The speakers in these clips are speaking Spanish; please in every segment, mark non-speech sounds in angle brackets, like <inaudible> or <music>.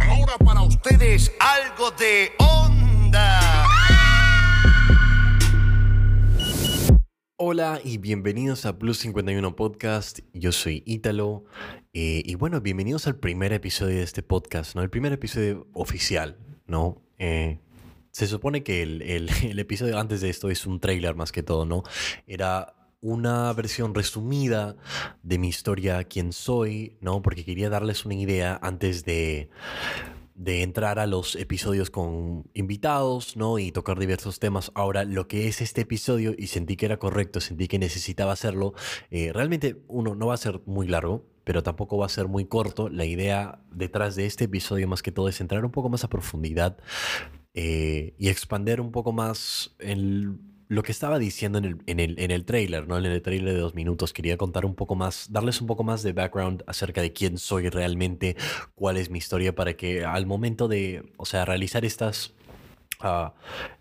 Ahora para ustedes algo de onda. Hola y bienvenidos a Plus 51 Podcast. Yo soy Ítalo. eh, y bueno, bienvenidos al primer episodio de este podcast, ¿no? El primer episodio oficial, ¿no? Eh, se supone que el, el- <laughs> el episodio antes de esto es un trailer más que todo, ¿no? Era una versión resumida de mi historia, quién soy, ¿no? Porque quería darles una idea antes de, de entrar a los episodios con invitados, ¿no? Y tocar diversos temas. Ahora, lo que es este episodio, y sentí que era correcto, sentí que necesitaba hacerlo, eh, realmente uno no va a ser muy largo, pero tampoco va a ser muy corto. La idea detrás de este episodio más que todo es entrar un poco más a profundidad eh, y expander un poco más el- lo que estaba diciendo en el, en el, en el trailer, ¿no? En el trailer de dos minutos. Quería contar un poco más, darles un poco más de background acerca de quién soy realmente, cuál es mi historia, para que al momento de, o sea, realizar estas... ah,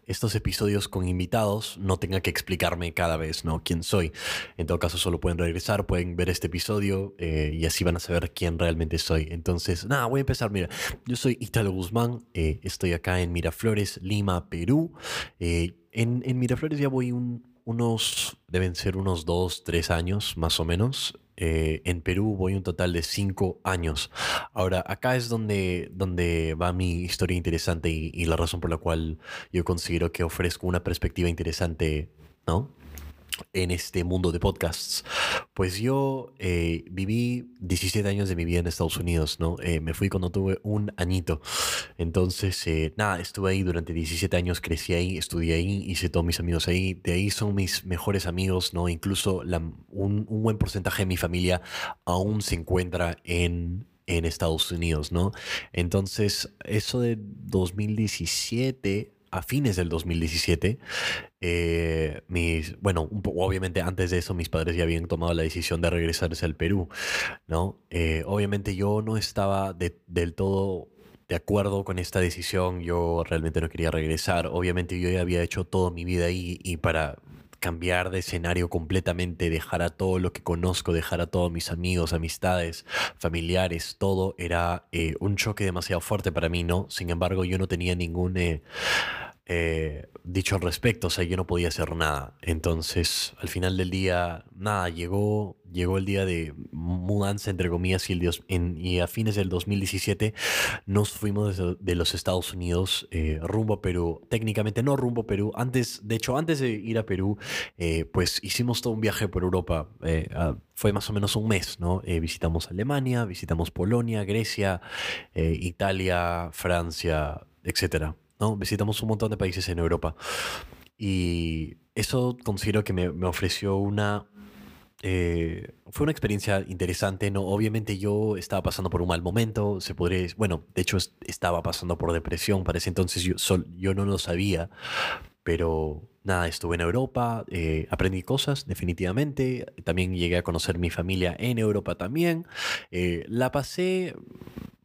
estos episodios con invitados no tenga que explicarme cada vez no quién soy. En todo caso solo pueden regresar pueden ver este episodio eh, y así van a saber quién realmente soy. Entonces nada voy a empezar. Mira yo soy Italo Guzmán eh, estoy acá en Miraflores Lima Perú. Eh, en, en Miraflores ya voy un- unos deben ser unos dos tres años más o menos Eh, en Perú voy un total de cinco años Ahora, acá es donde, donde va mi historia interesante y, y la razón por la cual yo considero que ofrezco una perspectiva interesante, ¿no? En este mundo de podcasts. Pues yo eh, viví 17 años de mi vida en Estados Unidos, ¿no? Eh, me fui cuando tuve un añito. Entonces, eh, nada, estuve ahí durante 17 años, crecí ahí, estudié ahí, hice todos mis amigos ahí. De ahí son mis mejores amigos, ¿no? Incluso la- un, un buen porcentaje de mi familia aún se encuentra en, en Estados Unidos, ¿no? Entonces, eso de 2017, a fines del 2017, eh, mis, bueno, un po- obviamente antes de eso mis padres ya habían tomado la decisión de regresarse al Perú, ¿no? Eh, obviamente yo no estaba de- del todo de acuerdo con esta decisión, yo realmente no quería regresar, obviamente yo ya había hecho toda mi vida ahí y para cambiar de escenario completamente, dejar a todo lo que conozco, dejar a todos mis amigos, amistades, familiares, todo era eh, un choque demasiado fuerte para mí, ¿no? Sin embargo, yo no tenía ningún... eh, dicho al respecto, o sea, yo no podía hacer nada. Entonces, al final del día, nada, llegó, llegó el día de mudanza, entre comillas, y, el a fines del 2017 nos fuimos de, los Estados Unidos eh, rumbo a Perú. Técnicamente no rumbo a Perú. Antes, de hecho, antes de ir a Perú, eh, pues hicimos todo un viaje por Europa. fue más o menos un mes, ¿no? Visitamos Alemania, visitamos Polonia, Grecia, Italia, Francia, etcétera. ¿No? Visitamos un montón de países en Europa. Y eso considero que me, me ofreció una... eh, fue una experiencia interesante, ¿no? Obviamente yo estaba pasando por un mal momento, se podría... Bueno, de hecho es- estaba pasando por depresión para ese entonces, yo, sol- yo no lo sabía, pero nada, estuve en Europa, eh, aprendí cosas definitivamente, también llegué a conocer mi familia en Europa también, eh, la pasé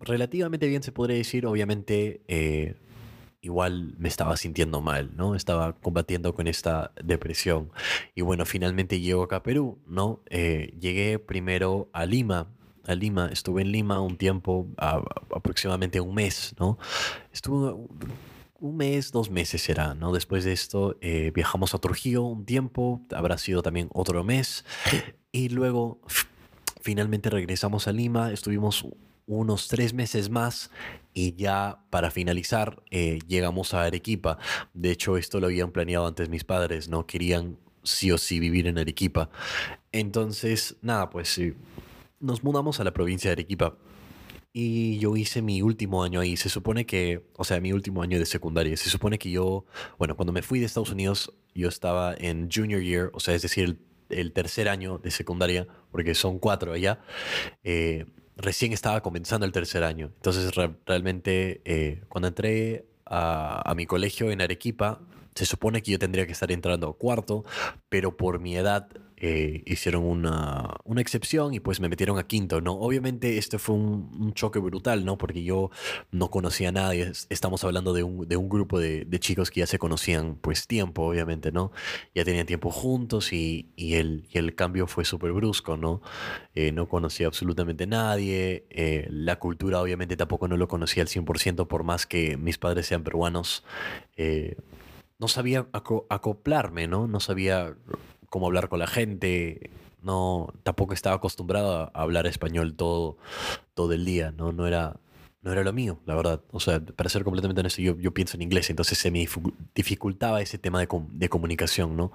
relativamente bien, se podría decir, obviamente... eh, igual me estaba sintiendo mal, ¿no? Estaba combatiendo con esta depresión. Y bueno, finalmente llego acá a Perú, ¿no? Eh, llegué primero a Lima. A Lima, estuve en Lima un tiempo, a- aproximadamente un mes, ¿no? Estuve un- mes, dos meses será, ¿no? Después de esto eh, viajamos a Trujillo un tiempo, habrá sido también otro mes. Y luego finalmente regresamos a Lima, estuvimos unos tres meses más y ya para finalizar eh, llegamos a Arequipa. De hecho, esto lo habían planeado antes mis padres, ¿no? Querían sí o sí vivir en Arequipa. Entonces, nada, pues sí, nos mudamos a la provincia de Arequipa. Y yo hice mi último año ahí. Se supone que, o sea, mi último año de secundaria. Se supone que yo, bueno, cuando me fui de Estados Unidos, yo estaba en junior year, o sea, es decir, el, el tercer año de secundaria, porque son cuatro allá. Eh, recién estaba comenzando el tercer año. Entonces, re- realmente, eh, cuando entré a, a mi colegio en Arequipa, se supone que yo tendría que estar entrando a cuarto, pero por mi edad eh, hicieron una, una, excepción y pues me metieron a quinto, ¿no? Obviamente este fue un, choque brutal, ¿no? Porque yo no conocía a nadie, estamos hablando de un, de un grupo de, chicos que ya se conocían pues tiempo, obviamente, ¿no? Ya tenían tiempo juntos y, y, el, el, cambio fue súper brusco, ¿no? Eh, no conocía absolutamente nadie, eh, la cultura obviamente tampoco no lo conocía al 100% por más que mis padres sean peruanos no sabía acoplarme, ¿no? No sabía cómo hablar con la gente. No, tampoco estaba acostumbrado a hablar español todo, todo el día, ¿no? No era, no era lo mío, la verdad. O sea, para ser completamente honesto, yo, yo pienso en inglés, entonces se me dificultaba ese tema de, de comunicación, ¿no?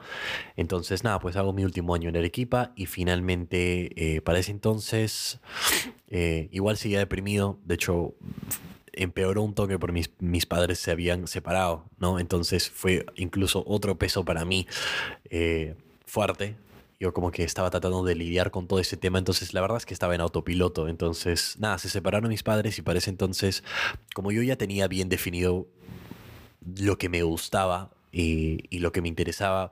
Entonces, nada, pues hago mi último año en Arequipa y finalmente, eh, para ese entonces, eh, igual seguía deprimido. De hecho, empeoró un toque por mis, mis padres se habían separado, ¿no? Entonces fue incluso otro peso para mí eh, fuerte. Yo como que estaba tratando de lidiar con todo ese tema, entonces la verdad es que estaba en autopiloto. Entonces, nada, se separaron mis padres y parece entonces, como yo ya tenía bien definido lo que me gustaba, y, lo que me interesaba,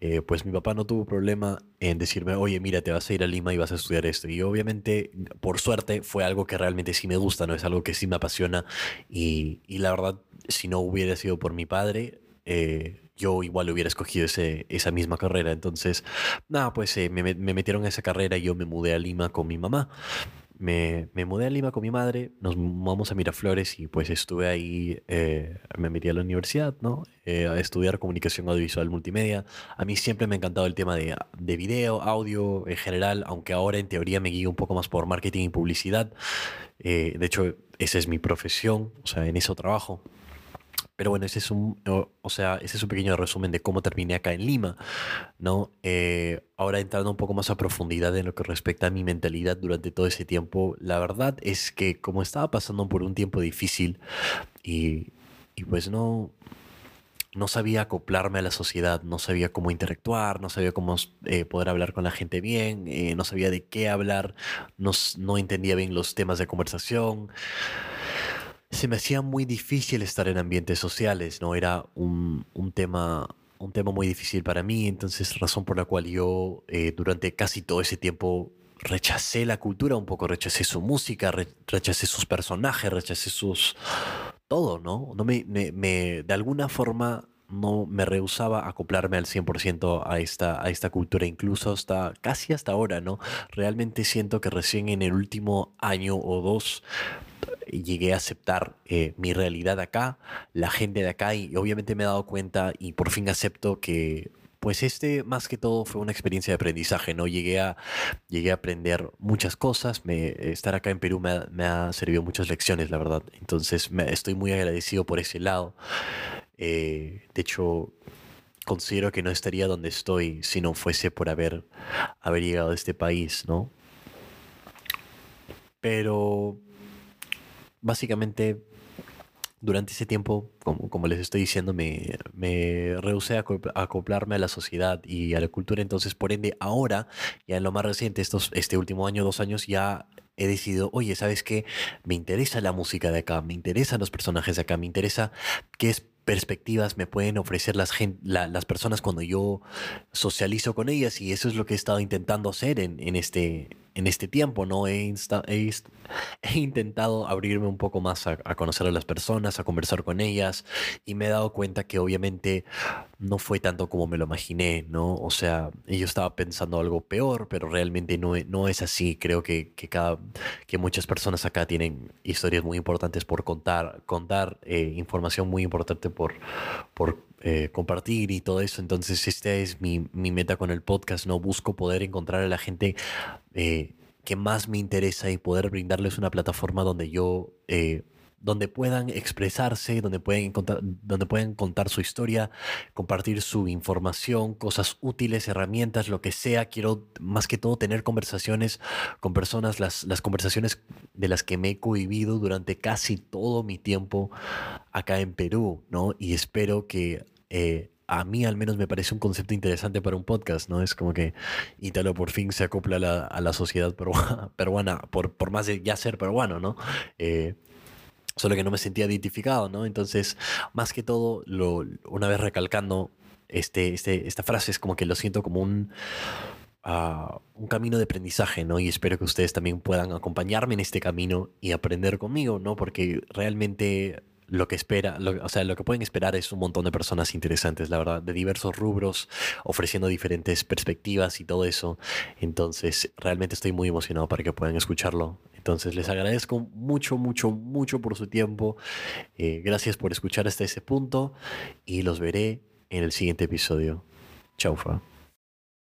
eh, pues mi papá no tuvo problema en decirme, oye, mira, te vas a ir a Lima y vas a estudiar esto. Y obviamente, por suerte, fue algo que realmente sí me gusta, ¿no? Es algo que sí me apasiona. Y, la verdad, si no hubiera sido por mi padre, eh, yo igual hubiera escogido ese, esa misma carrera. Entonces, nada, pues eh, me, me, metieron a esa carrera y yo me mudé a Lima con mi mamá me, me, mudé a Lima con mi madre, nos mudamos a Miraflores y pues estuve ahí, eh, me metí a la universidad, ¿no? Eh, a estudiar comunicación audiovisual multimedia. A mí siempre me ha encantado el tema de, de video, audio en general, aunque ahora en teoría me guío un poco más por marketing y publicidad. Eh, de hecho, esa es mi profesión, o sea, en eso trabajo. Pero bueno, ese es un, o, sea, ese es un pequeño resumen de cómo terminé acá en Lima, ¿no? Eh, ahora entrando un poco más a profundidad en lo que respecta a mi mentalidad durante todo ese tiempo, la verdad es que como estaba pasando por un tiempo difícil y, y pues no, no sabía acoplarme a la sociedad, no sabía cómo interactuar, no sabía cómo eh, poder hablar con la gente bien, eh, no sabía de qué hablar, no, no entendía bien los temas de conversación se me hacía muy difícil estar en ambientes sociales, ¿no? Era un, tema, un tema muy difícil para mí, entonces razón por la cual yo eh, durante casi todo ese tiempo rechacé la cultura un poco, rechacé su música, rechacé sus personajes, rechacé sus... todo, ¿no? no me, me, de alguna forma no me rehusaba acoplarme al 100% a esta, a esta cultura, incluso hasta casi hasta ahora, ¿no? Realmente siento que recién en el último año o dos llegué a aceptar eh, mi realidad acá, la gente de acá y obviamente me he dado cuenta y por fin acepto que pues este más que todo fue una experiencia de aprendizaje, ¿no? Llegué a, llegué a aprender muchas cosas, me, estar acá en Perú me ha, servido muchas lecciones, la verdad. Entonces me, estoy muy agradecido por ese lado. Eh, de hecho, considero que no estaría donde estoy si no fuese por haber, haber llegado a este país, ¿no? Pero básicamente durante ese tiempo, como, les estoy diciendo, me, me rehusé a acoplarme a la sociedad y a la cultura. Entonces, por ende, ahora, ya en lo más reciente, estos, este último año, dos años, ya he decidido, oye, ¿sabes qué? Me interesa la música de acá, me interesan los personajes de acá, me interesa qué perspectivas me pueden ofrecer las, las personas cuando yo socializo con ellas y eso es lo que he estado intentando hacer en, en este, en este tiempo, ¿no? <laughs> He, intentado abrirme un poco más a, conocer a las personas, a conversar con ellas y me he dado cuenta que obviamente no fue tanto como me lo imaginé, ¿no? O sea, yo estaba pensando algo peor, pero realmente no, es así. Creo que, que muchas personas acá tienen historias muy importantes por contar, contar eh, información muy importante por, por eh, compartir y todo eso. Entonces, esta es mi, mi, meta con el podcast, ¿no? Busco poder encontrar a la gente eh, que más me interesa y poder brindarles una plataforma donde yo... Eh, donde puedan expresarse, donde pueden, contar, donde pueden contar su historia, compartir su información, cosas útiles, herramientas, lo que sea. Quiero más que todo tener conversaciones con personas, las, las conversaciones de las que me he cohibido durante casi todo mi tiempo acá en Perú, ¿no? Y espero que eh, a mí al menos me parece un concepto interesante para un podcast, ¿no? Es como que Ítalo por fin se acopla a la, sociedad <laughs> peruana, por, por, más de ya ser peruano, ¿no? Eh, solo que no me sentía identificado, ¿no? Entonces, más que todo, una vez recalcando este, este, esta frase, es como que lo siento como un un camino de aprendizaje, ¿no? Y espero que ustedes también puedan acompañarme en este camino y aprender conmigo, ¿no? Porque realmente lo que espera, o sea, lo que pueden esperar es un montón de personas interesantes, la verdad, de diversos rubros, ofreciendo diferentes perspectivas y todo eso. Entonces, realmente estoy muy emocionado para que puedan escucharlo. Entonces, les agradezco mucho, mucho, mucho por su tiempo. Eh, gracias por escuchar hasta ese punto y los veré en el siguiente episodio. Chaufa.